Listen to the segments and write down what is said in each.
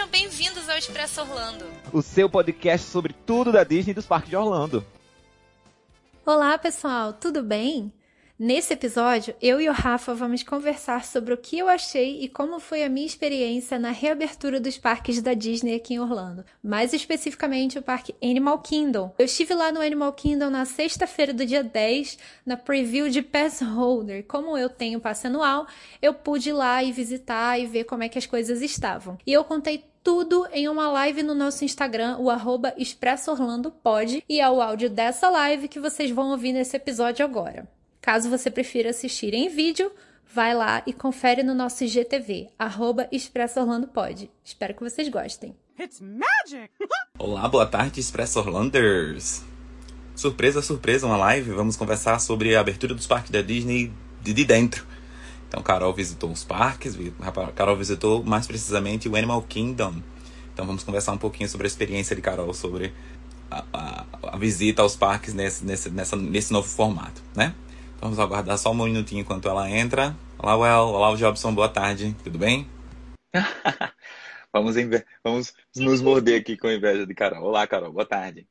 Sejam bem-vindos ao Expresso Orlando, o seu podcast sobre tudo da Disney e dos parques de Orlando. Olá, pessoal, tudo bem? Nesse episódio, eu e o Rafa vamos conversar sobre o que eu achei e como foi a minha experiência na reabertura dos parques da Disney aqui em Orlando, mais especificamente o parque Animal Kingdom. Eu estive lá no Animal Kingdom na sexta-feira do dia 10, na preview de Pass Holder. Como eu tenho passe anual, eu pude ir lá e visitar e ver como é que as coisas estavam. E eu contei tudo em uma live no nosso Instagram, o arroba Expresso Orlando Pod, e é o áudio dessa live que vocês vão ouvir nesse episódio agora. Caso você prefira assistir em vídeo, vai lá e confere no nosso IGTV, arroba Expresso Orlando Pod. Espero que vocês gostem. It's magic! Olá, boa tarde, Expresso Orlanders! Surpresa, surpresa, uma live. Vamos conversar sobre a abertura dos parques da Disney de dentro. Então, Carol visitou os parques, Carol visitou mais precisamente o Animal Kingdom. Então, vamos conversar um pouquinho sobre a experiência de Carol sobre a, a, a visita aos parques nesse, nesse, nessa, nesse novo formato, né? Vamos aguardar só um minutinho enquanto ela entra. Olá, Well. Olá, Jobson. Boa tarde. Tudo bem? vamos, vamos nos morder aqui com inveja de Carol. Olá, Carol. Boa tarde.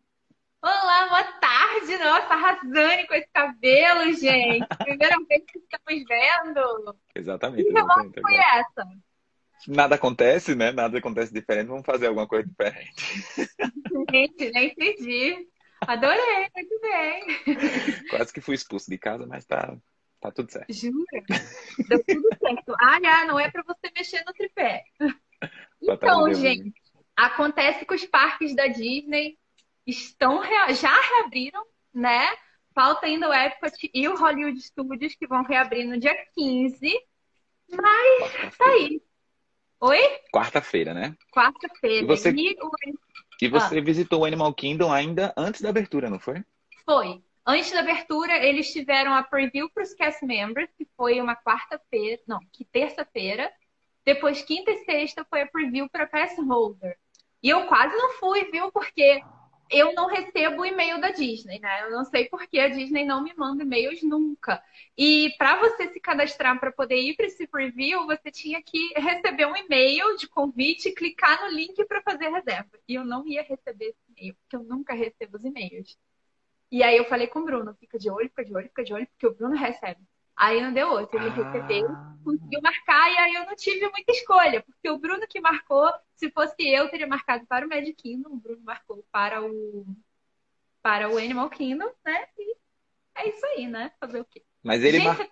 Tarde. Nossa, arrasando com esse cabelo, gente. Primeira vez que estamos vendo. Exatamente. Que exatamente. foi essa? Nada acontece, né? Nada acontece diferente. Vamos fazer alguma coisa diferente. Gente, nem entendi. Adorei, muito bem. Quase que fui expulso de casa, mas tá, tá tudo certo. Jura? Deu tudo certo. Ah, já, não é para você mexer no tripé. Então, gente, acontece que os parques da Disney estão já reabriram, né? Falta ainda o Epcot e o Hollywood Studios que vão reabrir no dia 15. Mas tá aí. Oi? Quarta-feira, né? Quarta-feira. E você... E o e você ah. visitou o Animal Kingdom ainda antes da abertura, não foi? Foi. Antes da abertura, eles tiveram a preview para os cast members, que foi uma quarta-feira, não, que terça-feira. Depois, quinta e sexta, foi a preview para pass holder. E eu quase não fui, viu? Porque eu não recebo e-mail da Disney, né? Eu não sei porque a Disney não me manda e-mails nunca. E para você se cadastrar para poder ir para esse preview, você tinha que receber um e-mail de convite, clicar no link para fazer reserva. E eu não ia receber esse e-mail, porque eu nunca recebo os e-mails. E aí eu falei com o Bruno, fica de olho, fica de olho, fica de olho, porque o Bruno recebe. Aí não deu outro. Ele ah. recebeu, conseguiu marcar, e aí eu não tive muita escolha, porque o Bruno que marcou, se fosse eu, teria marcado para o Magic Kingdom, o Bruno marcou para o para o Animal Kingdom, né? E é isso aí, né? Fazer o quê? Mas ele Gente, mar...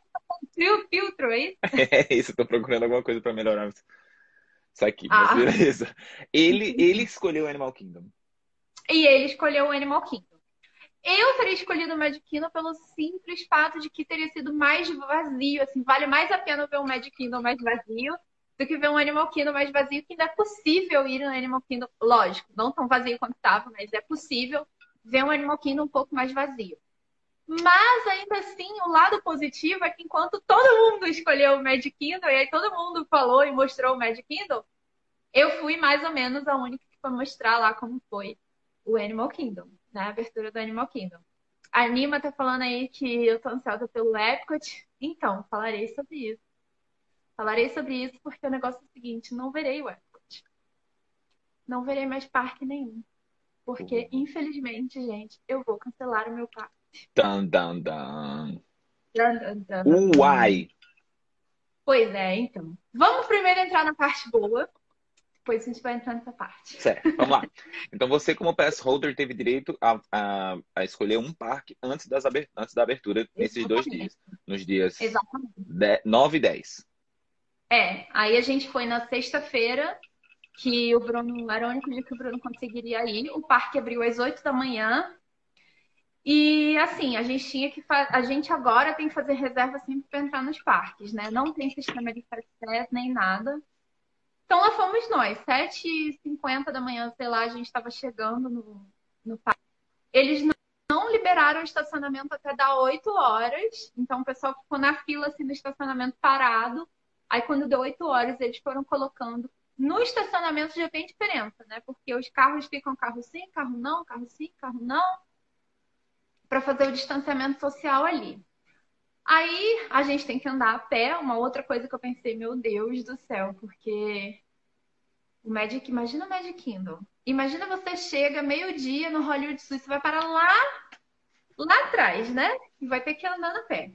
filtro, filtro, é isso? é isso, tô procurando alguma coisa para melhorar isso aqui, ah. mas beleza. Ele, ele escolheu o Animal Kingdom. E ele escolheu o Animal Kingdom. Eu teria escolhido o Magic Kingdom pelo simples fato de que teria sido mais vazio. Assim, vale mais a pena ver um Magic Kingdom mais vazio do que ver um Animal Kingdom mais vazio, que ainda é possível ir no Animal Kingdom. Lógico, não tão vazio quanto estava, mas é possível ver um Animal Kingdom um pouco mais vazio. Mas ainda assim, o lado positivo é que enquanto todo mundo escolheu o Magic Kingdom, e aí todo mundo falou e mostrou o Magic Kingdom, eu fui mais ou menos a única que foi mostrar lá como foi o Animal Kingdom na abertura do Animal Kingdom. A Nima tá falando aí que eu tô ansiosa pelo Epcot. Então, falarei sobre isso. Falarei sobre isso porque o negócio é o seguinte, não verei o Epcot. Não verei mais parque nenhum. Porque, uhum. infelizmente, gente, eu vou cancelar o meu parque. Dan, dan, dan. Dan, dan, Uai! Pois é, então. Vamos primeiro entrar na parte boa, depois a gente vai entrar nessa parte. Certo, vamos lá. Então você, como pass holder, teve direito a, a, a escolher um parque antes, das antes da abertura nesses dois dias. Nos dias Exatamente. 9 e 10. É, aí a gente foi na sexta-feira, que o Bruno era o único dia que o Bruno conseguiria ir. O parque abriu às 8 da manhã. E assim, a gente tinha que a gente agora tem que fazer reserva sempre para entrar nos parques, né? Não tem sistema de fast nem nada. Então lá fomos nós, 7h50 da manhã, sei lá, a gente estava chegando no, no parque. Eles não, liberaram o estacionamento até dar 8 horas. Então o pessoal ficou na fila assim, no estacionamento parado. Aí quando deu 8 horas, eles foram colocando. No estacionamento já tem diferença, né? Porque os carros ficam carro sim, carro não, carro sim, carro não. Para fazer o distanciamento social ali. Aí a gente tem que andar a pé. Uma outra coisa que eu pensei, meu Deus do céu, porque O Magic, imagina o Magic Kingdom. Imagina você chega meio-dia no Hollywood Studios, você vai parar lá, lá atrás, né? E vai ter que andar a pé.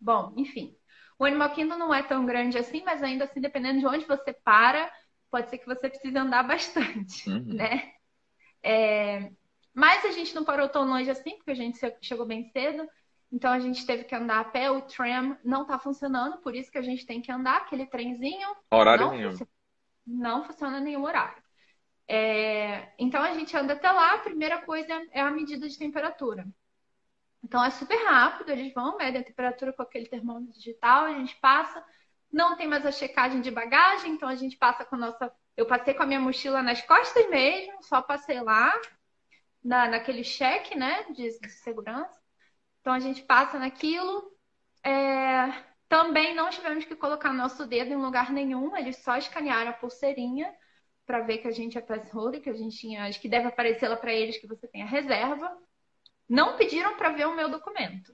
Bom, enfim. O Animal Kingdom não é tão grande assim, mas ainda assim, dependendo de onde você para, pode ser que você precise andar bastante, Uhum. né? É, Mas a gente não parou tão longe assim, porque a gente chegou bem cedo. Então a gente teve que andar a pé. O tram não tá funcionando, por isso que a gente tem que andar aquele trenzinho. Horário não nenhum. funciona, não funciona nenhum horário. É, Então a gente anda até lá. A primeira coisa é a medida de temperatura. Então é super rápido, eles vão, medem a temperatura com aquele termômetro digital, a gente passa. Não tem mais a checagem de bagagem, então a gente passa com a nossa. Eu passei com a minha mochila nas costas mesmo, só passei lá, na, naquele cheque, né, de, de segurança. Então a gente passa naquilo. É, Também não tivemos que colocar nosso dedo em lugar nenhum, eles só escanearam a pulseirinha para ver que a gente é pass holder, que a gente tinha, acho que deve aparecer lá para eles que você tem a reserva. Não pediram para ver o meu documento.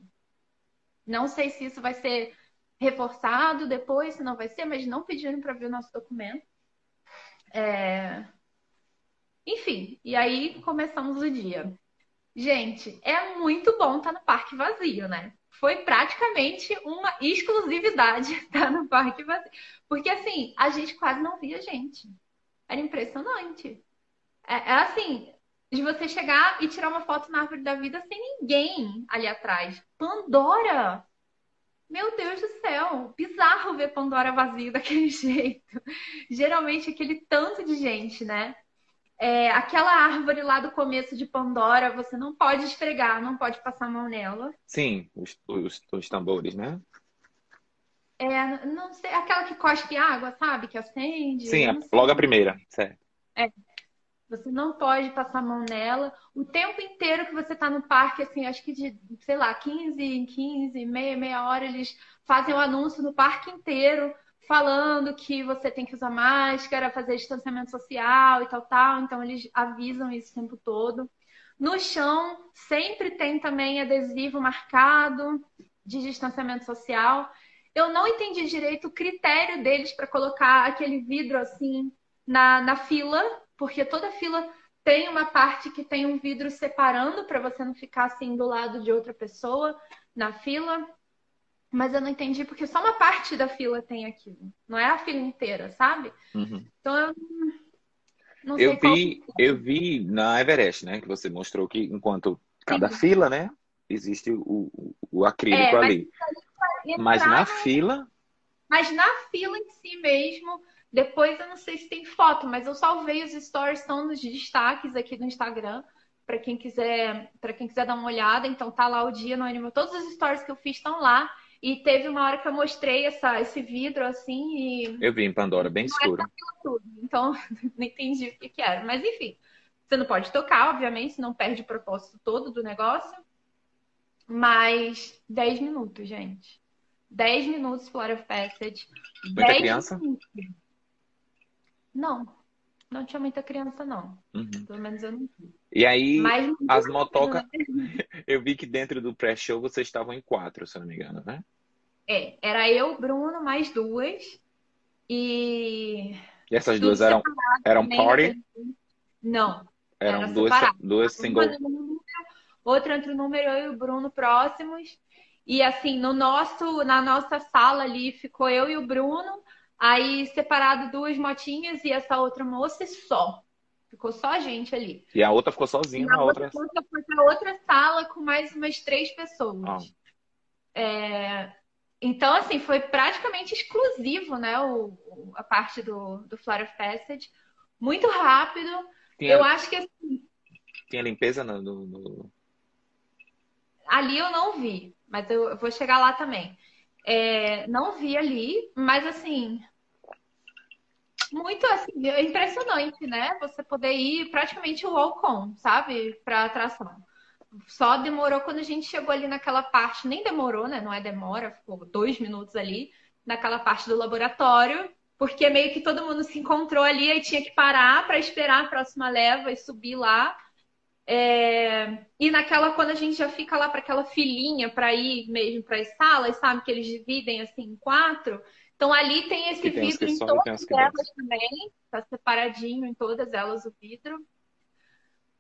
Não sei se isso vai ser reforçado depois, se não vai ser, mas não pediram para ver o nosso documento. É... Enfim, e aí começamos o dia. Gente, é muito bom estar no parque vazio, né? Foi praticamente uma exclusividade estar no parque vazio. Porque assim, a gente quase não via gente. Era impressionante. É, é assim, de você chegar e tirar uma foto na árvore da vida sem ninguém ali atrás. Pandora! Meu Deus do céu! Bizarro ver Pandora vazio daquele jeito. Geralmente aquele tanto de gente, né? É, aquela árvore lá do começo de Pandora, você não pode esfregar, não pode passar a mão nela. Sim, os, os, os tambores, né? É, não sei, aquela que cospe água, sabe? Que acende. Sim, sei. logo a primeira, certo. Você não pode passar a mão nela. O tempo inteiro que você está no parque, assim, acho que de, sei lá, 15 em 15, meia, meia hora, eles fazem o anúncio no parque inteiro, falando que você tem que usar máscara, fazer distanciamento social e tal, tal. Então, eles avisam isso o tempo todo. No chão, sempre tem também adesivo marcado de distanciamento social. Eu não entendi direito o critério deles para colocar aquele vidro assim na, na fila, porque toda fila tem uma parte que tem um vidro separando para você não ficar assim do lado de outra pessoa na fila. Mas eu não entendi porque só uma parte da fila tem aquilo. Não é a fila inteira, sabe? Uhum. Então eu não sei Eu vi, eu vi na Everest, né? Que você mostrou que enquanto cada Sim. fila, né? Existe o, o, acrílico É, mas ali. entrar Mas na fila, Mas na fila em si mesmo, depois eu não sei se tem foto, mas eu salvei os stories, estão nos destaques aqui do Instagram, para quem quiser, para quem quiser dar uma olhada. Então tá lá o dia no Animal. Todos os stories que eu fiz estão lá. E teve uma hora que eu mostrei essa, esse vidro assim e eu vi em Pandora, bem escuro. tudo. Então não entendi o que que era. Mas enfim, você não pode tocar, obviamente, senão perde o propósito todo do negócio. Mas 10 minutos, gente. 10 minutos Flora Passage. Muita 10 criança? minutos. Não, não tinha muita criança, não. Uhum. Pelo menos eu não vi. E aí, Mas as motocas, né? eu vi que dentro do pré-show vocês estavam em quatro, se eu não me engano, né? É, era eu, Bruno, mais duas. E. E essas duas eram, eram party? Não. Eram era duas, separado. duas single. outra entre o número eu e o Bruno próximos. E assim, no nosso, na nossa sala ali ficou eu e o Bruno, aí separado duas motinhas e essa outra moça e só. Ficou só a gente ali. E a outra ficou sozinha Na outra. moça foi para outra sala com mais umas três pessoas. Ah. É, Então, assim, foi praticamente exclusivo, né? O, a parte do, do Flora Passage. Muito rápido. Tinha, Eu acho que assim, tinha limpeza no, no- no- Ali eu não vi, mas eu eu vou chegar lá também. É, não vi ali, mas assim, muito assim, impressionante, né? Você poder ir praticamente walk-on, sabe? Pra atração. Só demorou quando a gente chegou ali naquela parte, nem demorou, né? Não é demora, ficou dois minutos ali, naquela parte do laboratório, porque meio que todo mundo se encontrou ali e tinha que parar para esperar a próxima leva e subir lá. É, E naquela, quando a gente já fica lá para aquela filinha para ir mesmo para as salas, sabe? Que eles dividem assim em quatro. Então ali tem esse tem vidro em todas elas também. Tá separadinho em todas elas o vidro.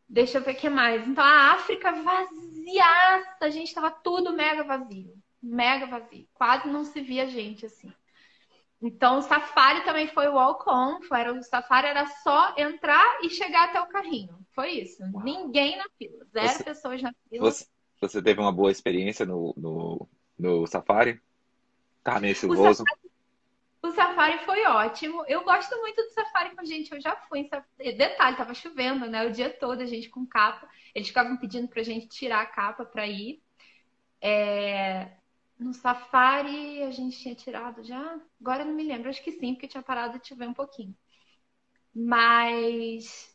Deixa eu ver o que mais. Então a África vaziaça, a gente tava tudo mega vazio. Mega vazio. Quase não se via gente assim. Então o safari também foi walk-on. Era, o safari era só entrar e chegar até o carrinho. Foi isso. Ninguém na fila. Zero Você- pessoas na fila. Você, você teve uma boa experiência no, no, no safari? Tá meio chuvoso. O safari foi ótimo. Eu gosto muito do safari com gente. Eu já fui em safari. Detalhe, tava chovendo, né? O dia todo, a gente com capa. Eles ficavam pedindo pra gente tirar a capa pra ir. É, No safari a gente tinha tirado já? Agora eu não me lembro. Acho que sim, porque tinha parado de chover um pouquinho. Mas,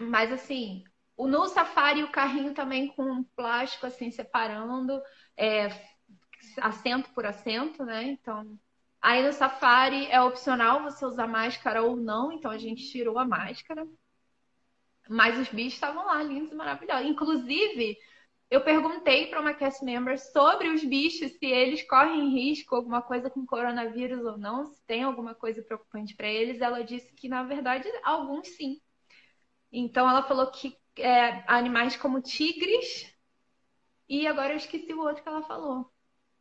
mas assim, o no safari o carrinho também com plástico assim separando, é, assento por assento, né? Então Aí no Safari é opcional você usar máscara ou não, então a gente tirou a máscara. Mas os bichos estavam lá, lindos e maravilhosos. Inclusive, eu perguntei para uma cast member sobre os bichos, se eles correm risco, alguma coisa com coronavírus ou não, se tem alguma coisa preocupante para eles. Ela disse que, na verdade, alguns sim. Então, ela falou que é, animais como tigres, e agora eu esqueci o outro que ela falou.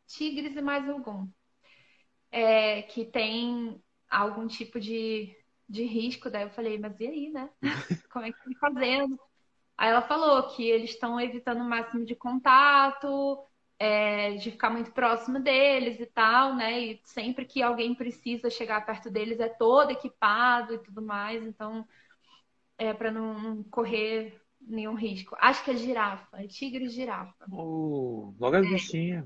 Tigres e mais algum é, que tem algum tipo de, de risco. Daí eu falei, mas e aí, né? Como é que estão fazendo? Aí ela falou que eles estão evitando o máximo de contato, é, de ficar muito próximo deles e tal, né? E sempre que alguém precisa chegar perto deles é todo equipado e tudo mais, então é para não correr nenhum risco. Acho que é girafa, é tigre e girafa. Oh, logo as bichinhas.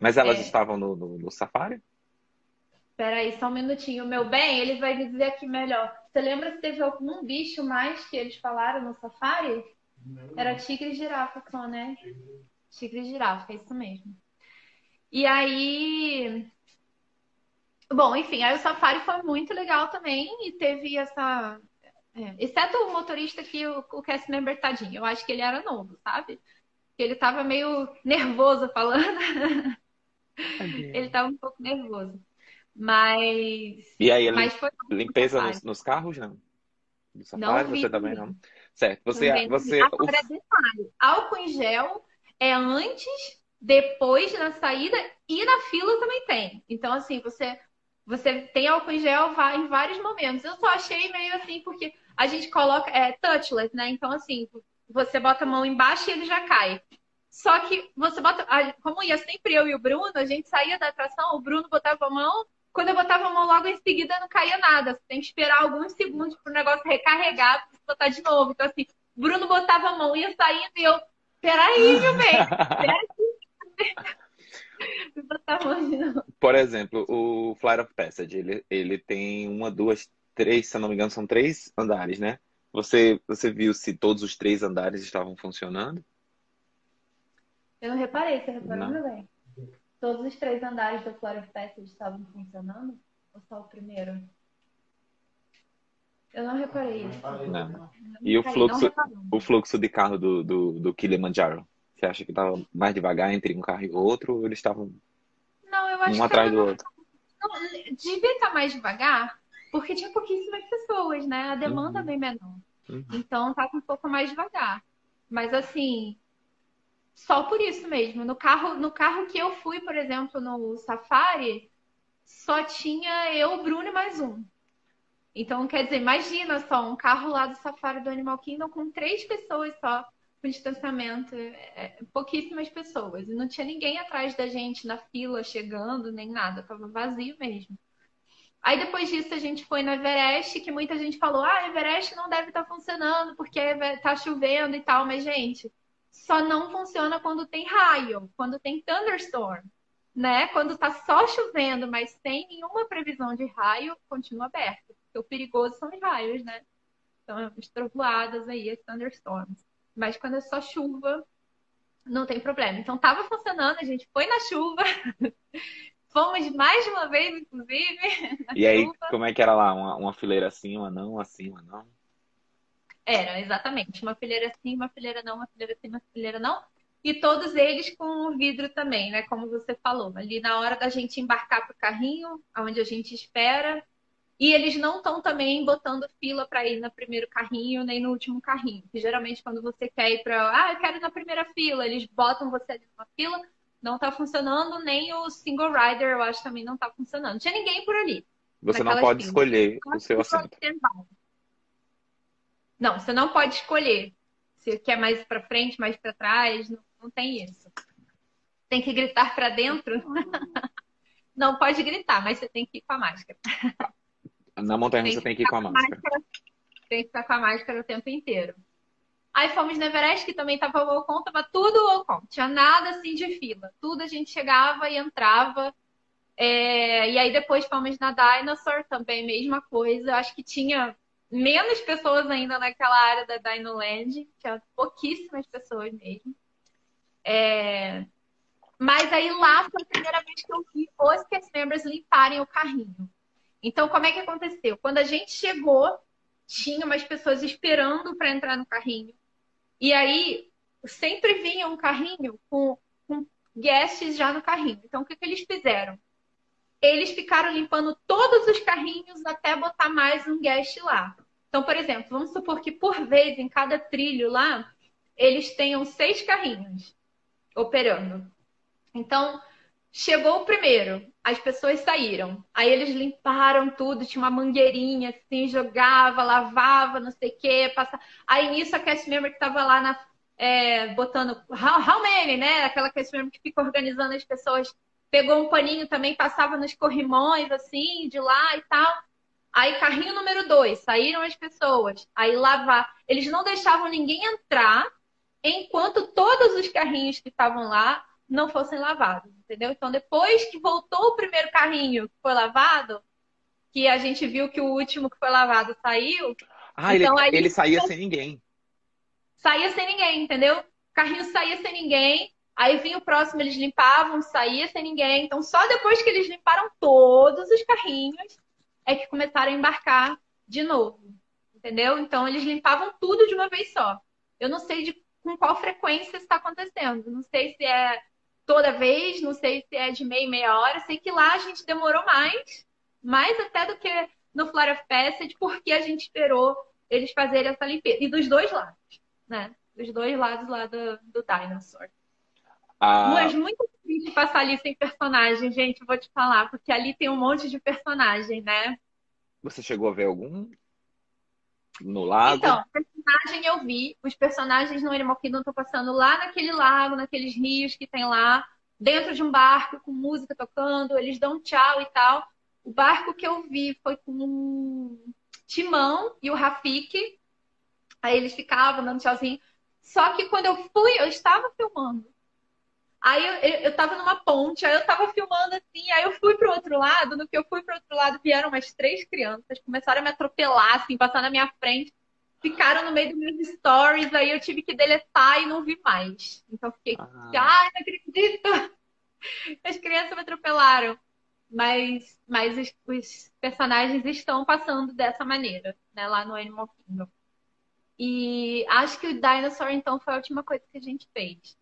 Mas elas É. estavam no, no, no safari? Peraí, só um minutinho. Meu bem, ele vai me dizer aqui melhor. Você lembra se teve algum bicho mais que eles falaram no safari? Era tigre e girafa só, né? Tigre e girafa, é isso mesmo. E aí. Bom, enfim, aí o safari foi muito legal também e teve essa. é, exceto o motorista que o, o cast member tadinho, eu acho que ele era novo, sabe? Que ele tava meio nervoso falando. Ele tava um pouco nervoso. Mas. E aí, Mas foi limpeza nos, nos carros, não? No Não safari, vi você também não? Certo. Você, Também. você, Agora, detalhe: álcool em gel é antes, depois na saída e na fila também tem. Então, assim, você, você tem álcool em gel em vários momentos. Eu só achei meio assim, porque a gente coloca. É touchless, né? Então, assim, você bota a mão embaixo e ele já cai. Só que você bota. Como ia sempre eu e o Bruno, a gente saía da atração, o Bruno botava a mão. Quando eu botava a mão logo em seguida, não caía nada. Você tem que esperar alguns segundos para o negócio recarregar para você botar de novo. Então, assim, Bruno botava a mão, ia saindo e eu. Peraí, meu bem. Peraí. Eu botava a mão de novo. Por exemplo, o Flight of Passage, ele, ele tem uma, duas, três, se eu não me engano, são três andares, né? Você, você viu se todos os três andares estavam funcionando? Eu não reparei, você reparou, meu bem? Todos os três andares do Flora Passage estavam funcionando? Ou só o primeiro? Eu não reparei isso. Não. Não E o fluxo-. O fluxo de carro do, do, do Kilimanjaro? Você acha que estava mais devagar entre um carro e outro? Ou eles estavam Não, eu acho um atrás que do outro? não, devia estar mais devagar, porque tinha pouquíssimas pessoas, né? A demanda é Uhum. bem menor. Uhum. Então tava um pouco mais devagar. Mas assim, só por isso mesmo. No carro, no carro que eu fui, por exemplo, no Safari, só tinha eu, Bruno e mais um. Então, quer dizer, imagina só, um carro lá do Safari do Animal Kingdom com três pessoas só, com distanciamento, é, pouquíssimas pessoas. E não tinha ninguém atrás da gente na fila, chegando, nem nada, tava vazio mesmo. Aí depois disso a gente foi no Everest, que muita gente falou, ah, Everest não deve estar funcionando porque tá chovendo e tal, mas gente, só não funciona quando tem raio, quando tem thunderstorm, né? Quando tá só chovendo, mas sem nenhuma previsão de raio, continua aberto. Porque o perigoso são os raios, né? Então, as trovoadas aí, as thunderstorms. Mas quando é só chuva, não tem problema. Então tava funcionando, a gente foi na chuva. Fomos mais de uma vez, inclusive. E aí, chuva. como é que era lá? Uma, uma fileira assim, uma não, assim, uma não? Era, exatamente. Uma fileira assim, uma fileira não, uma fileira assim, uma fileira não. e todos eles com o vidro também, né? Como você falou, ali na hora da gente embarcar para o carrinho, onde a gente espera, e eles não estão também botando fila para ir no primeiro carrinho nem no último carrinho. Que geralmente quando você quer ir para, ah, eu quero ir na primeira fila, eles botam você ali numa fila, não está funcionando, nem o single rider, eu acho também não está funcionando. Não tinha ninguém por ali. Você não pode filas. escolher o seu assento. Não, você não pode escolher. Se quer mais para frente, mais para trás, não, não tem isso. Tem que gritar para dentro. não pode gritar, mas você tem que ir com a máscara. Na montanha você tem que ir com a máscara. máscara. Tem que ficar com a máscara o tempo inteiro. Aí fomos no Everest, que também tava welcome, tava tudo welcome. Tinha nada assim de fila. Tudo a gente chegava e entrava. É... E aí depois fomos na Dinosaur, também mesma coisa. Acho que tinha menos pessoas ainda naquela área da Dinoland. Tinha pouquíssimas pessoas mesmo. É... Mas aí lá foi a primeira vez que eu vi os cast members limparem o carrinho. Então, como é que aconteceu? Quando a gente chegou, tinha umas pessoas esperando para entrar no carrinho. E aí, sempre vinha um carrinho com, com guests já no carrinho. Então, o que, que eles fizeram? Eles ficaram limpando todos os carrinhos até botar mais um guest lá. Então, por exemplo, vamos supor que por vez, em cada trilho lá, eles tenham seis carrinhos operando. Então, Chegou o primeiro, as pessoas saíram. Aí eles limparam tudo, tinha uma mangueirinha assim, jogava, lavava, não sei o quê. Passa... Aí nisso a cast member que tava lá na, é, botando how, how many, né? Aquela cast member que fica organizando as pessoas, pegou um paninho também, passava nos corrimões, assim, de lá e tal. Aí carrinho número dois, saíram as pessoas. Aí lavar. Eles não deixavam ninguém entrar enquanto todos os carrinhos que estavam lá não fossem lavados, entendeu? Então, depois que voltou o primeiro carrinho que foi lavado, que a gente viu que o último que foi lavado saiu. Ah, então, ele, aí, ele saía sem ninguém. Saía sem ninguém, entendeu? O carrinho saía sem ninguém. Aí vinha o próximo, eles limpavam, saía sem ninguém. Então, só depois que eles limparam todos os carrinhos, é que começaram a embarcar de novo. Entendeu? Então, eles limpavam tudo de uma vez só. Eu não sei de, com qual frequência está acontecendo. Não sei se é toda vez, não sei se é de meia meia hora. Sei que lá a gente demorou mais, mais até do que no Flora Passage, porque a gente esperou eles fazerem essa limpeza. E dos dois lados, né? Dos dois lados lá do, do Dinosaur. Ah. Mas muito difícil passar ali sem personagem, gente, vou te falar, porque ali tem um monte de personagem, né? Você chegou a ver algum? No lago? Então, personagem eu vi. Os personagens no Animal Kingdom estão passando lá naquele lago, naqueles rios que tem lá, dentro de um barco, com música tocando, eles dão tchau e tal. O barco que eu vi foi com o Timão e o Rafik. Aí eles ficavam dando tchauzinho. Só que quando eu fui, eu estava filmando. Aí eu, eu, eu tava numa ponte, aí eu tava filmando assim, aí eu fui pro outro lado, no que eu fui pro outro lado, vieram umas três crianças, começaram a me atropelar, assim, passar na minha frente, ficaram no meio dos meus stories, aí eu tive que deletar e não vi mais. Então fiquei, ah. ai, não acredito! As crianças me atropelaram. Mas, mas os, os, personagens estão passando dessa maneira, né, lá no Animal Kingdom. E acho que o Dinosaur, então, foi a última coisa que a gente fez.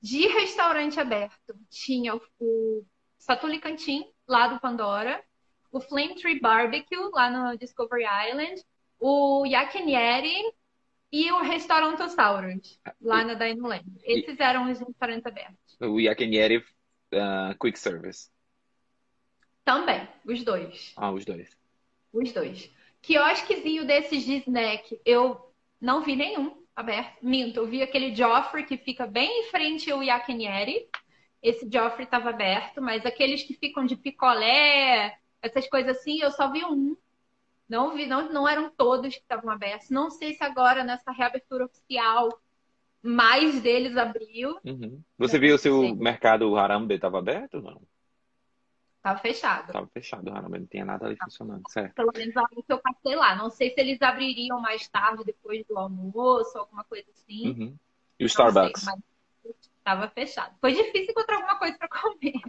De restaurante aberto, tinha o Satuli Cantin, lá do Pandora, o Flame Tree Barbecue, lá no Discovery Island, o Yakinieri e o Restaurantosaurus, lá na Dinoland. Esses eram os restaurantes abertos. O Yakinieri uh, Quick Service. Também, os dois. Ah, os dois. Os dois. Quiosquezinho desses de snack, eu não vi nenhum aberto. Minto, eu vi aquele Joffrey que fica bem em frente ao Yakinieri. Esse Joffrey estava aberto, mas aqueles que ficam de picolé, essas coisas assim, eu só vi um. Não vi, não, não eram todos que estavam abertos. Não sei se agora, nessa reabertura oficial, mais deles abriu. Uhum. Você viu se o mercado Harambe estava aberto ou não? Tava fechado. Tava fechado, realmente não tinha nada ali funcionando, certo? Pelo menos algo que eu passei lá. Não sei se eles abririam mais tarde, depois do almoço, alguma coisa assim. Uhum. E o Starbucks? Sei, tava fechado. Foi difícil encontrar alguma coisa para comer.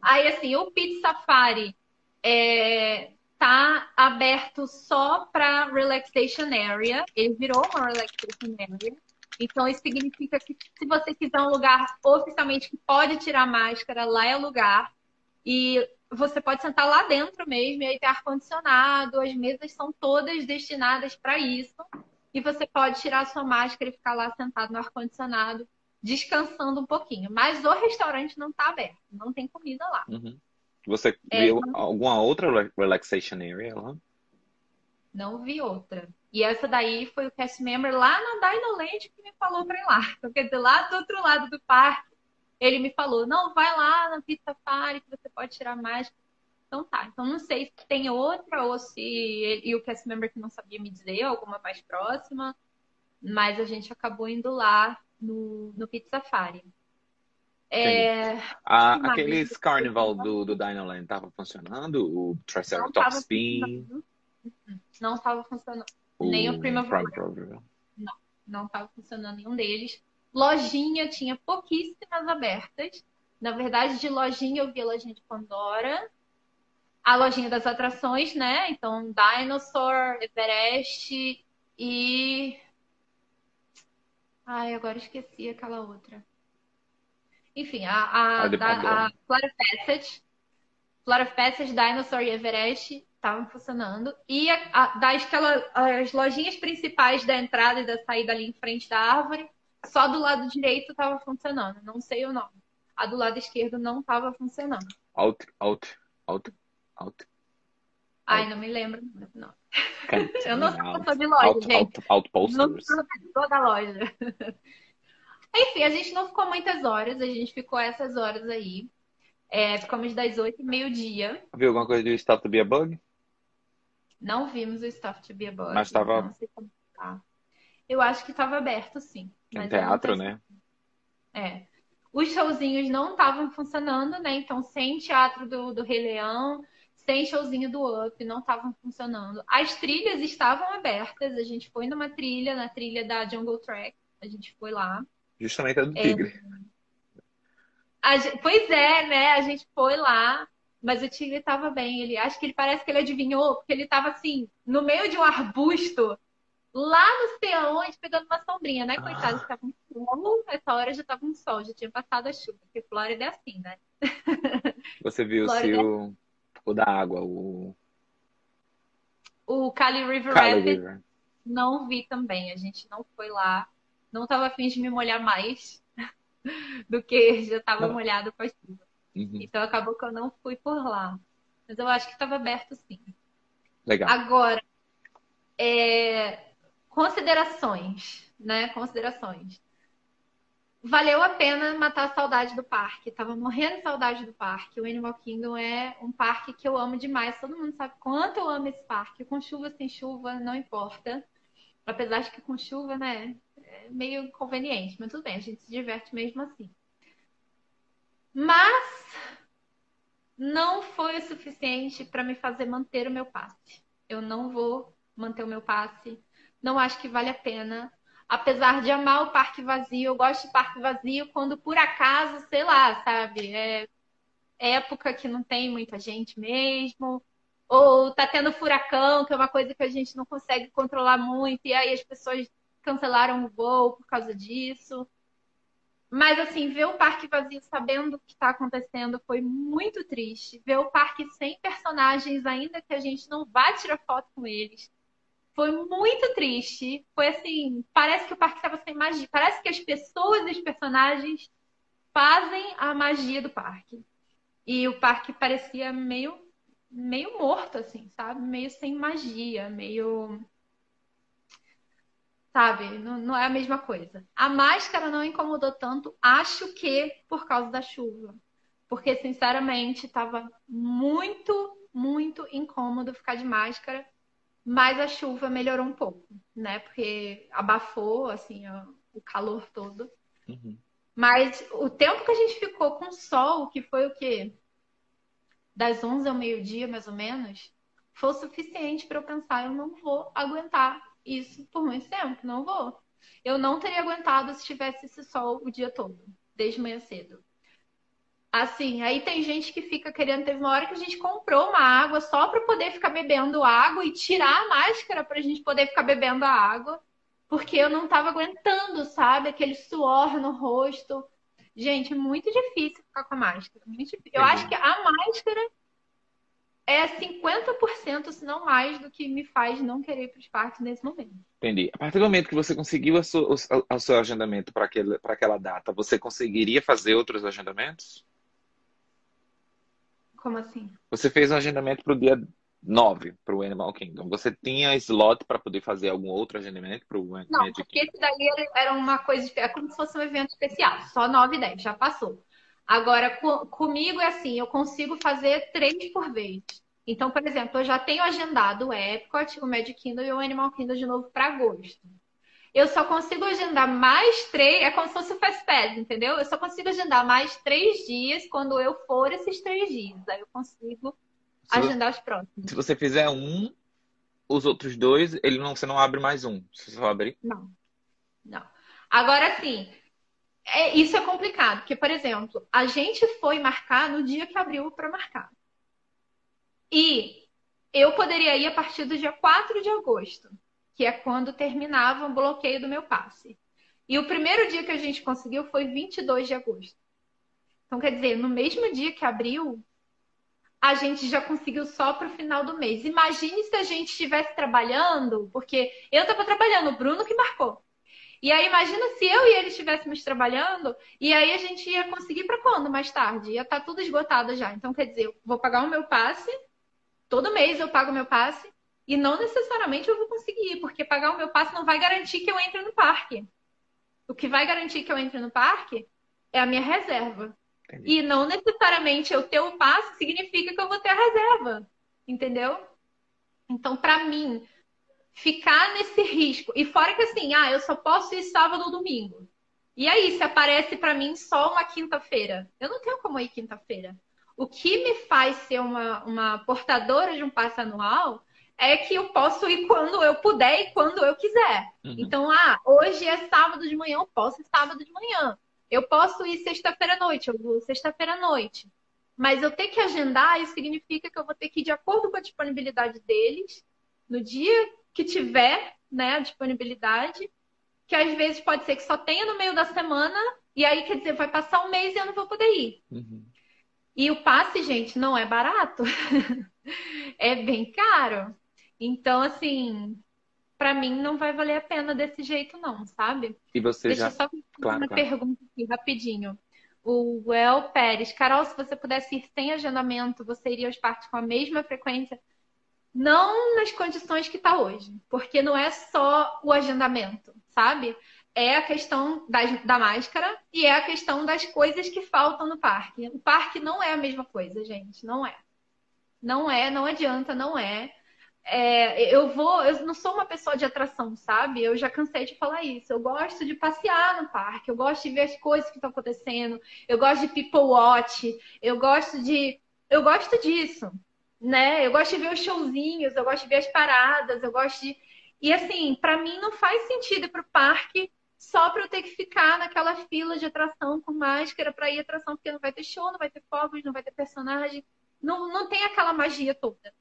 Aí, assim, o Pit Safari é, tá aberto só para relaxation area. Ele virou uma relaxation area. Então, isso significa que se você quiser um lugar oficialmente que pode tirar máscara, lá é o lugar. E você pode sentar lá dentro mesmo, e aí tem ar-condicionado, as mesas são todas destinadas para isso. E você pode tirar sua máscara e ficar lá sentado no ar-condicionado, descansando um pouquinho. Mas o restaurante não está aberto, não tem comida lá. Uhum. Você É, viu não- alguma outra re- relaxation area lá? Não vi outra. E essa daí foi o cast member lá na Dinoland que me falou pra ir lá. Então, quer dizer, lá do outro lado do parque, ele me falou: não, vai lá na Pizza Safari que você pode tirar mais. Então tá. Então não sei se tem outra ou se. ele- E o cast member que não sabia me dizer, alguma mais próxima. Mas a gente acabou indo lá no, no Pizza Safari. É, Ah, aqueles carnival do, do Dinoland tava funcionando? O não Triceratops tava Spin? funcionando. Não estava funcionando. O Nem o Primavera. Primavera. não estava funcionando nenhum deles. Lojinha tinha pouquíssimas abertas. Na verdade, de lojinha eu vi a lojinha de Pandora, a lojinha das atrações, né? Então, Dinosaur, Everest e. Ai, agora esqueci aquela outra. Enfim, a, a, A de da- a Flora Passage, Flora Passage, Dinosaur e Everest estavam funcionando. E a, a- das aquela, as lojinhas principais da entrada e da saída ali em frente da árvore, só do lado direito estava funcionando. Não sei o nome. A do lado esquerdo não estava funcionando. Out, out, out, out. Ai, não me lembro. Não. Eu não sou out. pessoa de loja, Out, gente. out, Não outposters. sou pessoa da loja. Enfim, a gente não ficou muitas horas, a gente ficou essas horas aí. É, ficamos das 8 e meio-dia. Viu alguma coisa de Stop to be a Bug? Não vimos o Stuff to be a Bug. Mas tava- Não sei como tá. Eu acho que estava aberto, sim. Mas teatro, né? É. Os showzinhos não estavam funcionando, né? Então, sem teatro do, do Rei Leão, sem showzinho do Up, não estavam funcionando. As trilhas estavam abertas. A gente foi numa trilha, na trilha da Jungle Track. A gente foi lá. Justamente a do É. Tigre. A gen- pois é, né? A gente foi lá, mas o tigre estava bem. Ele acho que ele parece que ele adivinhou, porque ele estava assim, no meio de um arbusto, lá não sei aonde, pegando uma sombrinha, né? Coitado, estava um sol, essa hora já estava um sol, já tinha passado a chuva, porque Flórida é assim, né? Você viu se Flórida. o, o da água, o O Cali River Cali Rapids River. não vi também. A gente não foi lá. Não estava afim de me molhar mais do que já estava Não. molhado com a chuva. Uhum. Então acabou que eu não fui por lá. Mas eu acho que estava aberto sim. Legal. Agora, é, considerações, né? Considerações. Valeu a pena matar a saudade do parque. Tava morrendo de saudade do parque. O Animal Kingdom é um parque que eu amo demais. Todo mundo sabe quanto eu amo esse parque. Com chuva, sem chuva, não importa. Apesar de que com chuva, né? É meio inconveniente, mas tudo bem, a gente se diverte mesmo assim. Mas não foi o suficiente para me fazer manter o meu passe. Eu não vou manter o meu passe. Não acho que vale a pena. Apesar de amar o parque vazio, eu gosto de parque vazio quando por acaso, sei lá, sabe, é época que não tem muita gente mesmo, ou tá tendo furacão, que é uma coisa que a gente não consegue controlar muito, e aí as pessoas cancelaram o voo por causa disso. Mas, assim, ver o parque vazio sabendo o que está acontecendo foi muito triste. Ver o parque sem personagens, ainda que a gente não vá tirar foto com eles, foi muito triste. Foi assim, parece que o parque estava sem magia. Parece que as pessoas e os personagens fazem a magia do parque. E o parque parecia meio, meio morto, assim, sabe? Meio sem magia, meio sabe? Não, não é a mesma coisa. A máscara não incomodou tanto, acho que por causa da chuva. Porque, sinceramente, estava muito, muito incômodo ficar de máscara, mas a chuva melhorou um pouco, né? Porque abafou, assim, ó, o calor todo. Uhum. Mas o tempo que a gente ficou com sol, que foi o quê? Das 11 ao meio-dia, mais ou menos, foi o suficiente para eu pensar, eu não vou aguentar isso por muito tempo, não vou. Eu não teria aguentado se tivesse esse sol o dia todo, desde manhã cedo. Assim, aí tem gente que fica querendo. Teve uma hora que a gente comprou uma água só para poder ficar bebendo água e tirar a máscara para a gente poder ficar bebendo a água. porque eu não tava aguentando, sabe? Aquele suor no rosto. Gente, é muito difícil ficar com a máscara. Muito difícil. Eu acho que a máscara é 50%, se não mais, do que me faz não querer ir para os parques nesse momento. Entendi. A partir do momento que você conseguiu o seu, o seu agendamento para aquela data, você conseguiria fazer outros agendamentos? Como assim? Você fez um agendamento para o dia 9 para o Animal Kingdom. Você tinha slot para poder fazer algum outro agendamento para o Magic Não, porque esse daí era uma coisa, é como se fosse um evento especial, só 9 e 10, já passou. Agora, com, comigo é assim, eu consigo fazer três por vez. Então, por exemplo, eu já tenho agendado o Epcot, o Magic Kingdom e o Animal Kingdom de novo para agosto. Eu só consigo agendar mais três, é como se fosse o Fast Pass, entendeu? Eu só consigo agendar mais três dias quando eu for esses três dias. Aí eu consigo se agendar os próximos. Se você fizer um, os outros dois, ele não, você não abre mais um. Você só abre? Não. Não. Agora sim, é, isso é complicado, porque, por exemplo, a gente foi marcar no dia que abriu para marcar. E eu poderia ir a partir do dia 4 de agosto que é quando terminava o bloqueio do meu passe. E o primeiro dia que a gente conseguiu foi 22 de agosto. Então, quer dizer, no mesmo dia que abriu, a gente já conseguiu só para o final do mês. Imagine se a gente estivesse trabalhando, porque eu estava trabalhando, o Bruno que marcou. E aí, imagina se eu e ele estivéssemos trabalhando, e aí a gente ia conseguir para quando mais tarde? Ia estar tá tudo esgotado já. Então, quer dizer, eu vou pagar o meu passe, todo mês eu pago o meu passe, e não necessariamente eu vou conseguir, porque pagar o meu passe não vai garantir que eu entre no parque. O que vai garantir que eu entre no parque é a minha reserva. Entendi. E não necessariamente eu ter o passe significa que eu vou ter a reserva. Entendeu? Então, para mim, ficar nesse risco. E fora que assim, ah, eu só posso ir sábado ou domingo. E aí, se aparece para mim só uma quinta-feira? Eu não tenho como ir quinta-feira. O que me faz ser uma, uma portadora de um passe anual é que eu posso ir quando eu puder e quando eu quiser. Uhum. Então, ah, hoje é sábado de manhã, eu posso ir sábado de manhã. Eu posso ir sexta-feira à noite, eu vou sexta-feira à noite. Mas eu ter que agendar, isso significa que eu vou ter que ir de acordo com a disponibilidade deles, no dia que tiver né, a disponibilidade, que às vezes pode ser que só tenha no meio da semana, e aí quer dizer, vai passar um mês e eu não vou poder ir. Uhum. E o passe, gente, não é barato. é bem caro. Então, assim, para mim não vai valer a pena desse jeito, não, sabe? E você Deixa já. Só claro, uma claro. pergunta aqui, rapidinho. O El Pérez, Carol, se você pudesse ir sem agendamento, você iria aos parques com a mesma frequência? Não nas condições que está hoje, porque não é só o agendamento, sabe? É a questão da, da máscara e é a questão das coisas que faltam no parque. O parque não é a mesma coisa, gente, não é. Não é, não adianta, não é é, eu vou, eu não sou uma pessoa de atração, sabe? Eu já cansei de falar isso. Eu gosto de passear no parque, eu gosto de ver as coisas que estão acontecendo, eu gosto de people watch, eu gosto de, eu gosto disso, né? Eu gosto de ver os showzinhos, eu gosto de ver as paradas, eu gosto de e assim, para mim não faz sentido ir pro parque só para eu ter que ficar naquela fila de atração com máscara para ir atração, porque não vai ter show, não vai ter fogos, não vai ter personagem, não, não tem aquela magia toda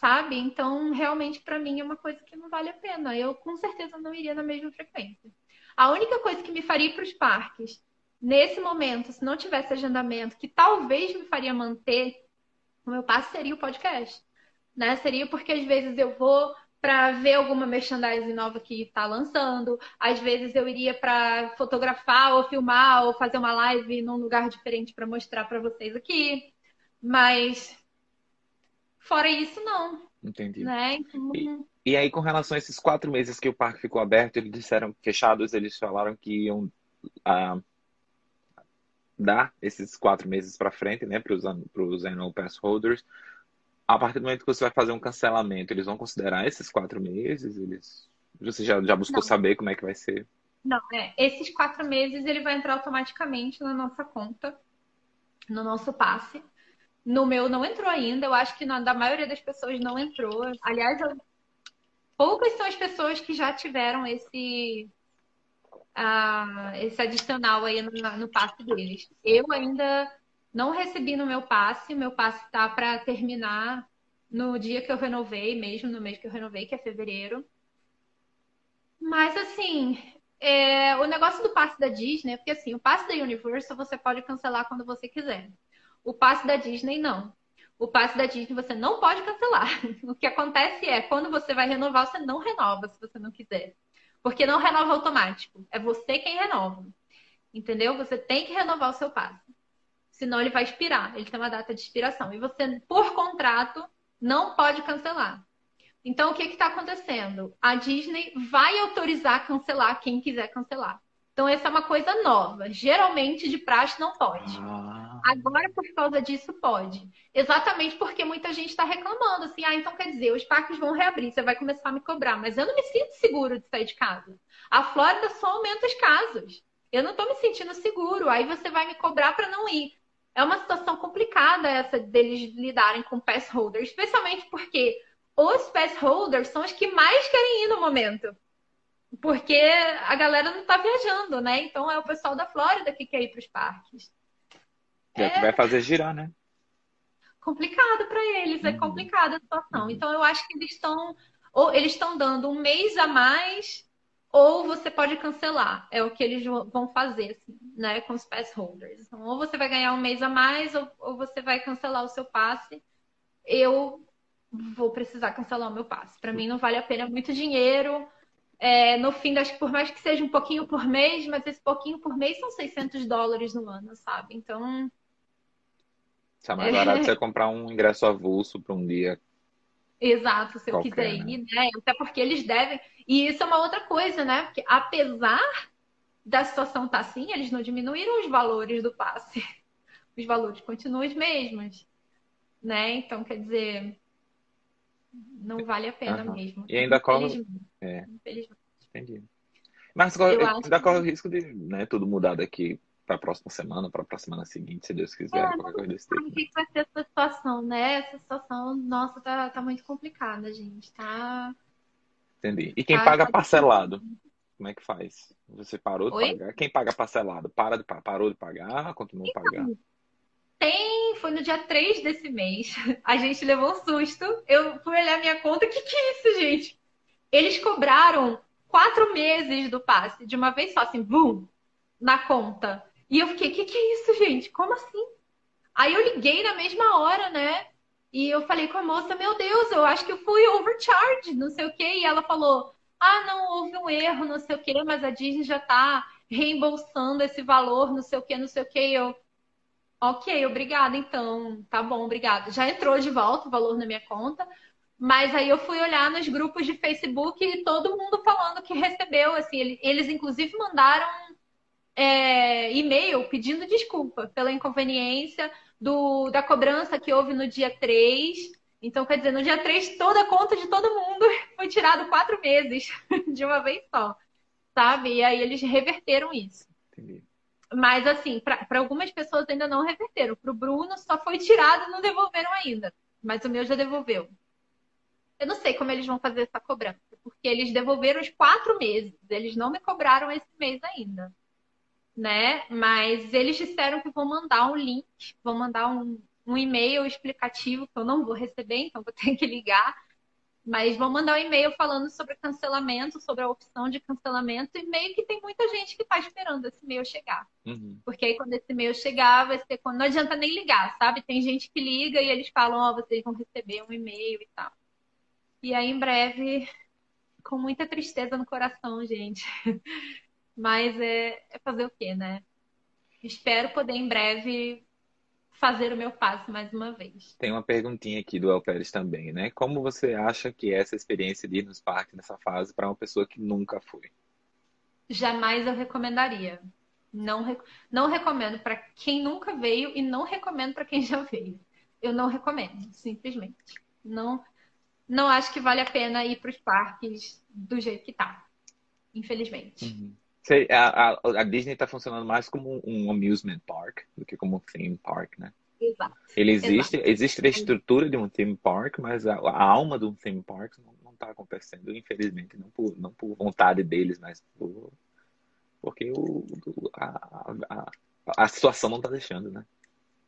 sabe? Então, realmente, para mim, é uma coisa que não vale a pena. Eu, com certeza, não iria na mesma frequência. A única coisa que me faria para os parques, nesse momento, se não tivesse agendamento, que talvez me faria manter o meu passo, seria o podcast. Né? Seria porque, às vezes, eu vou para ver alguma merchandising nova que está lançando. Às vezes eu iria para fotografar ou filmar ou fazer uma live num lugar diferente para mostrar para vocês aqui. Mas Fora isso, não. Entendi. Né? Então... E, e, aí, com relação a esses quatro meses que o parque ficou aberto, eles disseram fechados, eles falaram que iam uh, dar esses quatro meses para frente, né, para os annual pass holders. A partir do momento que você vai fazer um cancelamento, eles vão considerar esses quatro meses? Eles, você já, já buscou não. saber como é que vai ser? Não, é, esses quatro meses ele vai entrar automaticamente na nossa conta, no nosso passe. No meu não entrou ainda, eu acho que na da maioria das pessoas não entrou. Aliás, eu... poucas são as pessoas que já tiveram esse uh, esse adicional aí no, no passe deles. Eu ainda não recebi no meu passe, meu passe está para terminar no dia que eu renovei, mesmo no mês que eu renovei, que é fevereiro. Mas assim, é, o negócio do passe da Disney porque assim, o passe da Universal você pode cancelar quando você quiser. O passe da Disney não. O passe da Disney você não pode cancelar. O que acontece é, quando você vai renovar, você não renova se você não quiser. Porque não renova automático. É você quem renova. Entendeu? Você tem que renovar o seu passe. Senão ele vai expirar. Ele tem uma data de expiração. E você, por contrato, não pode cancelar. Então, o que está acontecendo? A Disney vai autorizar cancelar quem quiser cancelar. Então, essa é uma coisa nova. Geralmente, de praxe, não pode. Ah. Agora, por causa disso, pode. Exatamente porque muita gente está reclamando. Assim, ah, então quer dizer, os parques vão reabrir, você vai começar a me cobrar. Mas eu não me sinto seguro de sair de casa. A Flórida só aumenta os casos. Eu não estou me sentindo seguro. Aí você vai me cobrar para não ir. É uma situação complicada essa deles lidarem com pass holders, especialmente porque os pass holders são os que mais querem ir no momento. Porque a galera não está viajando, né? Então é o pessoal da Flórida que quer ir para os parques. É, é que vai fazer girar, né? Complicado para eles, é uhum. complicada a situação. Uhum. Então eu acho que eles estão ou eles estão dando um mês a mais ou você pode cancelar. É o que eles vão fazer, assim, né, com os pass holders. Então, ou você vai ganhar um mês a mais, ou, ou você vai cancelar o seu passe. Eu vou precisar cancelar o meu passe. Para mim não vale a pena é muito dinheiro. É, no fim, acho que por mais que seja um pouquinho por mês, mas esse pouquinho por mês são 600 dólares no ano, sabe? Então. Tá mais barato é... você comprar um ingresso avulso para um dia. Exato, se eu qualquer, quiser ir, né? né? Até porque eles devem. E isso é uma outra coisa, né? Porque apesar da situação estar tá assim, eles não diminuíram os valores do passe. Os valores continuam os mesmos, né? Então, quer dizer, não vale a pena uhum. mesmo. E ainda corre. É. Entendi. Mas ainda corre o risco de né, tudo mudar daqui para a próxima semana, para a semana seguinte, se Deus quiser, é, qualquer coisa desse tipo. O que vai ser essa situação, né? Essa situação, nossa, tá, tá muito complicada, gente. Tá. Entendi. E quem tá, paga tá parcelado? Como é que faz? Você parou de Oi? pagar? Quem paga parcelado? Para de, parou de pagar? Continua então, pagando? Tem, foi no dia 3 desse mês. A gente levou um susto. Eu fui olhar minha conta. O que, que é isso, gente? Eles cobraram quatro meses do passe, de uma vez só, assim, boom, na conta. E eu fiquei, o que, que é isso, gente? Como assim? Aí eu liguei na mesma hora, né? E eu falei com a moça, meu Deus, eu acho que eu fui overcharged, não sei o quê. E ela falou, ah, não, houve um erro, não sei o quê, mas a Disney já tá reembolsando esse valor, não sei o quê, não sei o quê. E eu, Ok, obrigada, então. Tá bom, obrigada. Já entrou de volta o valor na minha conta. Mas aí eu fui olhar nos grupos de Facebook e todo mundo falando que recebeu, assim, eles inclusive mandaram é, e-mail pedindo desculpa pela inconveniência do, da cobrança que houve no dia 3. Então, quer dizer, no dia 3, toda a conta de todo mundo foi tirado quatro meses de uma vez só, sabe? E aí eles reverteram isso. Entendi. Mas, assim, para algumas pessoas ainda não reverteram. Para o Bruno só foi tirado e não devolveram ainda. Mas o meu já devolveu. Eu não sei como eles vão fazer essa cobrança, porque eles devolveram os quatro meses. Eles não me cobraram esse mês ainda. Né? Mas eles disseram que vão mandar um link, vão mandar um, um e-mail explicativo que eu não vou receber, então vou ter que ligar mas vão mandar um e-mail falando sobre cancelamento, sobre a opção de cancelamento, e meio que tem muita gente que está esperando esse e-mail chegar. Uhum. Porque aí quando esse e-mail chegar, vai ser quando. Não adianta nem ligar, sabe? Tem gente que liga e eles falam, ó, oh, vocês vão receber um e-mail e tal. E aí, em breve, com muita tristeza no coração, gente. Mas é, é fazer o quê, né? Espero poder em breve fazer o meu passo mais uma vez. Tem uma perguntinha aqui do El Pérez também, né? Como você acha que é essa experiência de ir nos parques nessa fase para uma pessoa que nunca foi? Jamais eu recomendaria. Não, não recomendo para quem nunca veio e não recomendo para quem já veio. Eu não recomendo, simplesmente. Não, não acho que vale a pena ir para os parques do jeito que tá. Infelizmente. Uhum. A, a, a Disney está funcionando mais como um amusement park do que como um theme park, né? Exato. Ele existe, Exato. existe a estrutura de um theme park, mas a, a alma do theme park não está acontecendo, infelizmente, não por, não por vontade deles, mas por, porque o, a, a, a situação não está deixando, né?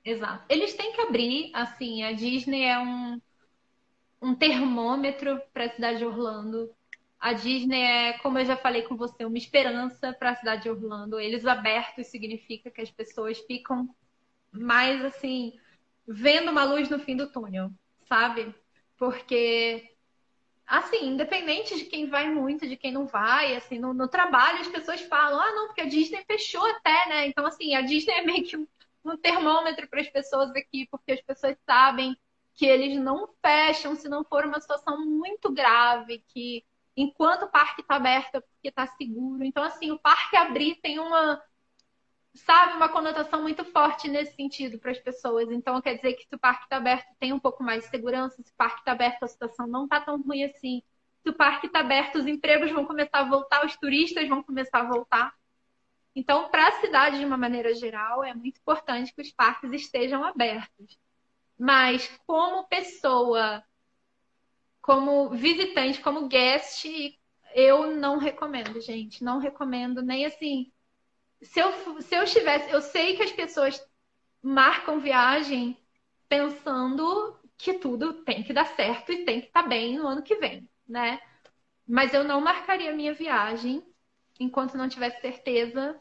Exato. Eles têm que abrir, assim, a Disney é um, um termômetro para a cidade de Orlando A Disney é, como eu já falei com você, uma esperança para a cidade de Orlando. Eles abertos significa que as pessoas ficam mais assim, vendo uma luz no fim do túnel, sabe? Porque assim, independente de quem vai muito, de quem não vai, assim, no, no, trabalho as pessoas falam, ah, não, porque a Disney fechou até, né? Então, assim, a Disney é meio que um, um termômetro para as pessoas aqui, porque as pessoas sabem que eles não fecham se não for uma situação muito grave, que enquanto o parque está aberto é porque está seguro. Então, assim, o parque abrir tem uma, sabe, uma conotação muito forte nesse sentido para as pessoas. Então, quer dizer que se o parque está aberto, tem um pouco mais de segurança. Se o parque está aberto, a situação não está tão ruim assim. Se o parque está aberto, os empregos vão começar a voltar, os turistas vão começar a voltar. Então, para a cidade, de uma maneira geral, é muito importante que os parques estejam abertos. Mas, como pessoa, como visitante, como guest, eu não recomendo, gente. Não recomendo nem assim se eu, se eu estivesse, eu sei que as pessoas marcam viagem pensando que tudo tem que dar certo e tem que estar tá bem no ano que vem, né? Mas eu não marcaria minha viagem enquanto não tivesse certeza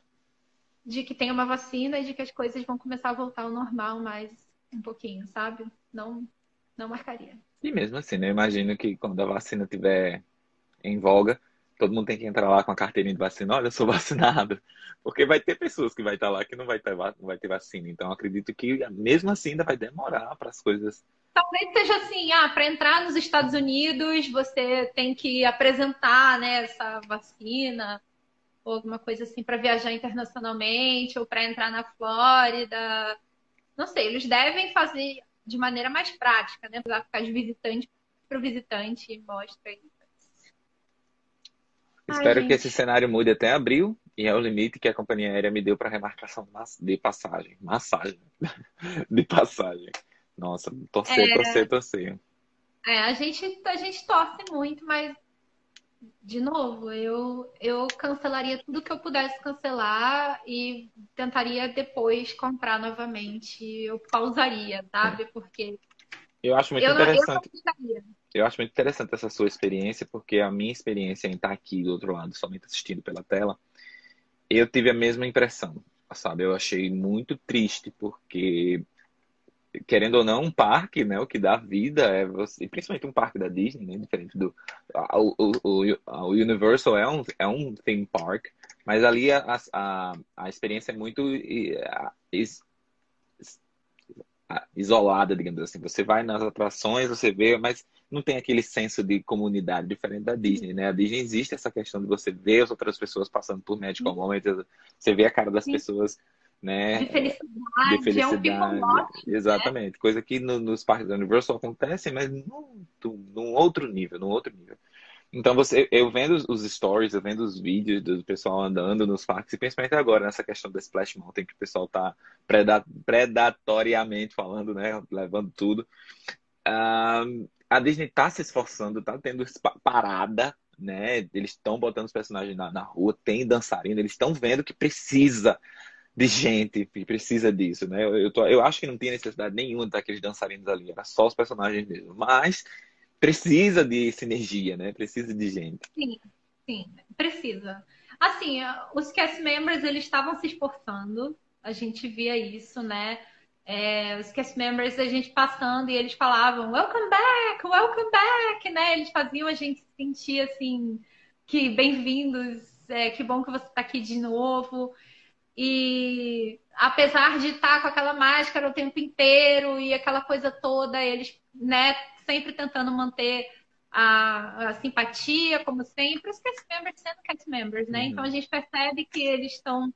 de que tem uma vacina e de que as coisas vão começar a voltar ao normal mais um pouquinho, sabe? Não, não marcaria. E mesmo assim, né? Eu imagino que quando a vacina estiver em voga, todo mundo tem que entrar lá com a carteirinha de vacina. Olha, eu sou vacinado. Porque vai ter pessoas que vai estar lá que não vai ter, não vai ter vacina. Então, acredito que mesmo assim ainda vai demorar para as coisas. Talvez seja assim, ah, para entrar nos Estados Unidos você tem que apresentar né, essa vacina ou alguma coisa assim para viajar internacionalmente ou para entrar na Flórida. Não sei, eles devem fazer de maneira mais prática, né? Para ficar de visitante para o visitante e mostra aí Espero Ai, que esse cenário mude até abril e é o limite que a companhia aérea me deu para remarcação de passagem. Massagem. de passagem. Nossa, torcer, é... torcer, torcer. É, a gente, a gente torce muito, mas, de novo, eu, eu cancelaria tudo que eu pudesse cancelar e tentaria depois comprar novamente. Eu pausaria, sabe? Porque. Eu acho muito eu interessante. Não, eu eu acho muito interessante essa sua experiência, porque a minha experiência em estar aqui do outro lado, somente assistindo pela tela, eu tive a mesma impressão, sabe? Eu achei muito triste, porque, querendo ou não, um parque, né? O que dá vida é você, principalmente um parque da Disney, né? Diferente do. O, o, o, Universal é um, é um theme park, mas ali a, a, a experiência é muito isolada, digamos assim. Você vai nas atrações, você vê, mas não tem aquele senso de comunidade diferente da Disney, né? A Disney existe essa questão de você ver as outras pessoas passando por medical moments, você vê a cara das Sim. pessoas, né? De felicidade, de felicidade. É um né? Exatamente. Né? Coisa que no, nos parques da Universal acontece, mas num, num outro nível, num outro nível. Então, você, eu vendo os stories, eu vendo os vídeos do pessoal andando nos parques, e principalmente agora nessa questão da Splash Mountain, que o pessoal tá predatoriamente falando, né? Levando tudo. Um, a Disney tá se esforçando, tá tendo parada, né? Eles estão botando os personagens na, na rua, tem dançarino, eles estão vendo que precisa de gente, que precisa disso, né? Eu, tô, eu acho que não tinha necessidade nenhuma daqueles dançarinos ali, era só os personagens mesmo. Mas precisa de sinergia, né? Precisa de gente. Sim, sim, precisa. Assim, os cast members, eles estavam se esforçando, a gente via isso, né? É, os cast members, a gente passando e eles falavam welcome back, welcome back, né? Eles faziam a gente se sentir assim, que bem-vindos, é, que bom que você está aqui de novo. E apesar de estar com aquela máscara o tempo inteiro e aquela coisa toda, eles, né, sempre tentando manter a, a, simpatia, como sempre, os cast members sendo cast members, né? Uhum. Então a gente percebe que eles estão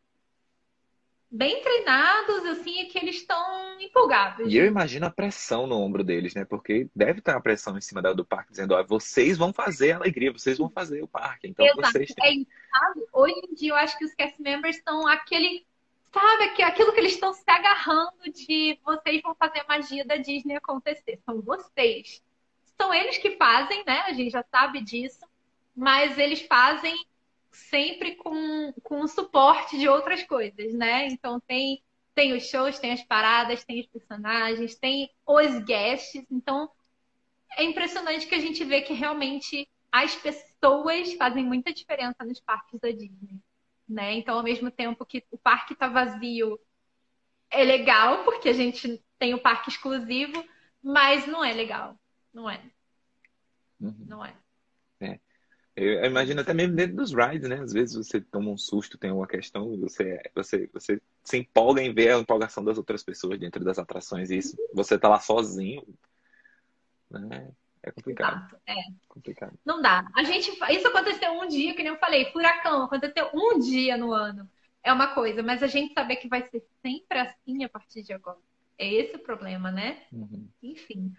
bem treinados, assim, e que eles estão empolgados. E eu imagino a pressão no ombro deles, né? Porque deve ter uma pressão em cima do parque dizendo, ó, vocês vão fazer a alegria, vocês vão fazer o parque. Então Exato. vocês têm... é? Hoje em dia eu acho que os cast members estão aquele sabe, aquilo que eles estão se agarrando de vocês vão fazer magia da Disney acontecer. São vocês. São eles que fazem, né? A gente já sabe disso. Mas eles fazem sempre com, com o suporte de outras coisas, né? Então tem, tem os shows, tem as paradas, tem os personagens, tem os guests. Então é impressionante que a gente vê que realmente as pessoas fazem muita diferença nos parques da Disney. Né? Então, ao mesmo tempo que o parque está vazio, é legal, porque a gente tem o parque exclusivo, mas não é legal. Não é. Uhum. Não é. é. Eu imagino até mesmo dentro dos rides, né? Às vezes você toma um susto, tem uma questão, você, você, você se empolga em ver a empolgação das outras pessoas dentro das atrações. E isso, você tá lá sozinho, né? É complicado. É. Complicado. Não dá. A gente, isso aconteceu um dia, que nem eu falei, furacão, aconteceu um dia no ano. É uma coisa, mas a gente saber que vai ser sempre assim a partir de agora. É esse o problema, né? Uhum. Enfim.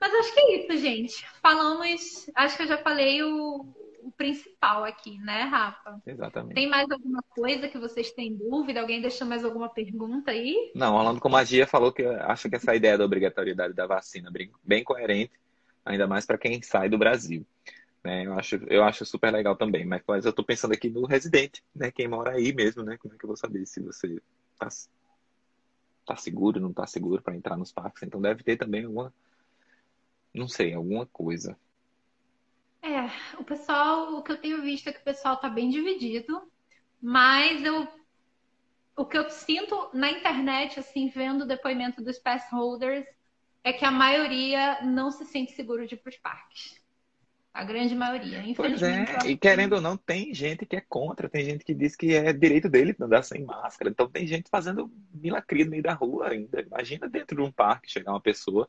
Mas acho que é isso, gente. Falamos, acho que eu já falei o, o principal aqui, né, Rafa? Exatamente. Tem mais alguma coisa que vocês têm dúvida? Alguém deixou mais alguma pergunta aí? Não, Orlando com Magia falou que acha que essa ideia da obrigatoriedade da vacina bem, bem coerente ainda mais para quem sai do Brasil. Né? Eu, acho, eu acho super legal também, mas, mas eu estou pensando aqui no residente, né? quem mora aí mesmo, né? como é que eu vou saber se você está tá seguro, não está seguro para entrar nos parques, então deve ter também alguma, não sei, alguma coisa. É, o pessoal, o que eu tenho visto é que o pessoal está bem dividido, mas eu o que eu sinto na internet, assim, vendo o depoimento dos pass holders, é que a maioria não se sente seguro de ir para os parques. A grande maioria, infelizmente. Pois é, e querendo que... ou não, tem gente que é contra, tem gente que diz que é direito dele andar sem máscara. Então tem gente fazendo milagre no meio da rua ainda. Imagina dentro de um parque chegar uma pessoa,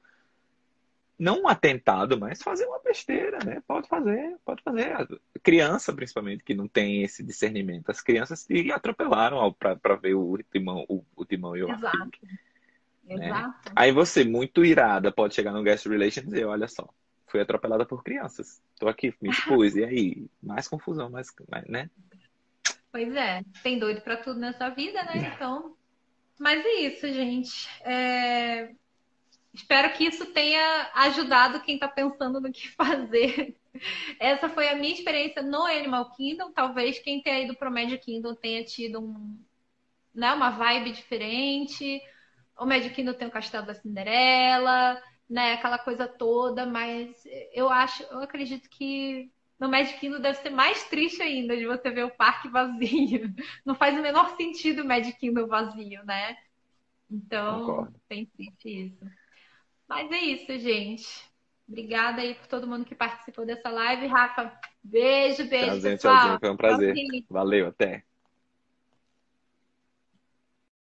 não um atentado, mas fazer uma besteira, né? Pode fazer, pode fazer. Criança, principalmente, que não tem esse discernimento. As crianças se atropelaram para ver o timão, o, o timão e o Exato. Né? Exato. Aí você, muito irada, pode chegar no Guest Relations e dizer, olha só, fui atropelada por crianças. Tô aqui, me expus. e aí? Mais confusão, mais, né? Pois é, tem doido para tudo nessa vida, né? É. Então. Mas é isso, gente. É... Espero que isso tenha ajudado quem está pensando no que fazer. Essa foi a minha experiência no Animal Kingdom. Talvez quem tenha ido para o Magic Kingdom tenha tido um, né, uma vibe diferente o Magic Kingdom tem o Castelo da Cinderela, né? Aquela coisa toda, mas eu acho, eu acredito que no Magic Kingdom deve ser mais triste ainda de você ver o parque vazio. Não faz o menor sentido o Magic Kingdom vazio, né? Então, Concordo. tem triste isso. Mas é isso, gente. Obrigada aí por todo mundo que participou dessa live. Rafa, beijo, beijo, tchauzinho, pessoal. Tchauzinho, foi um prazer. Valeu, até.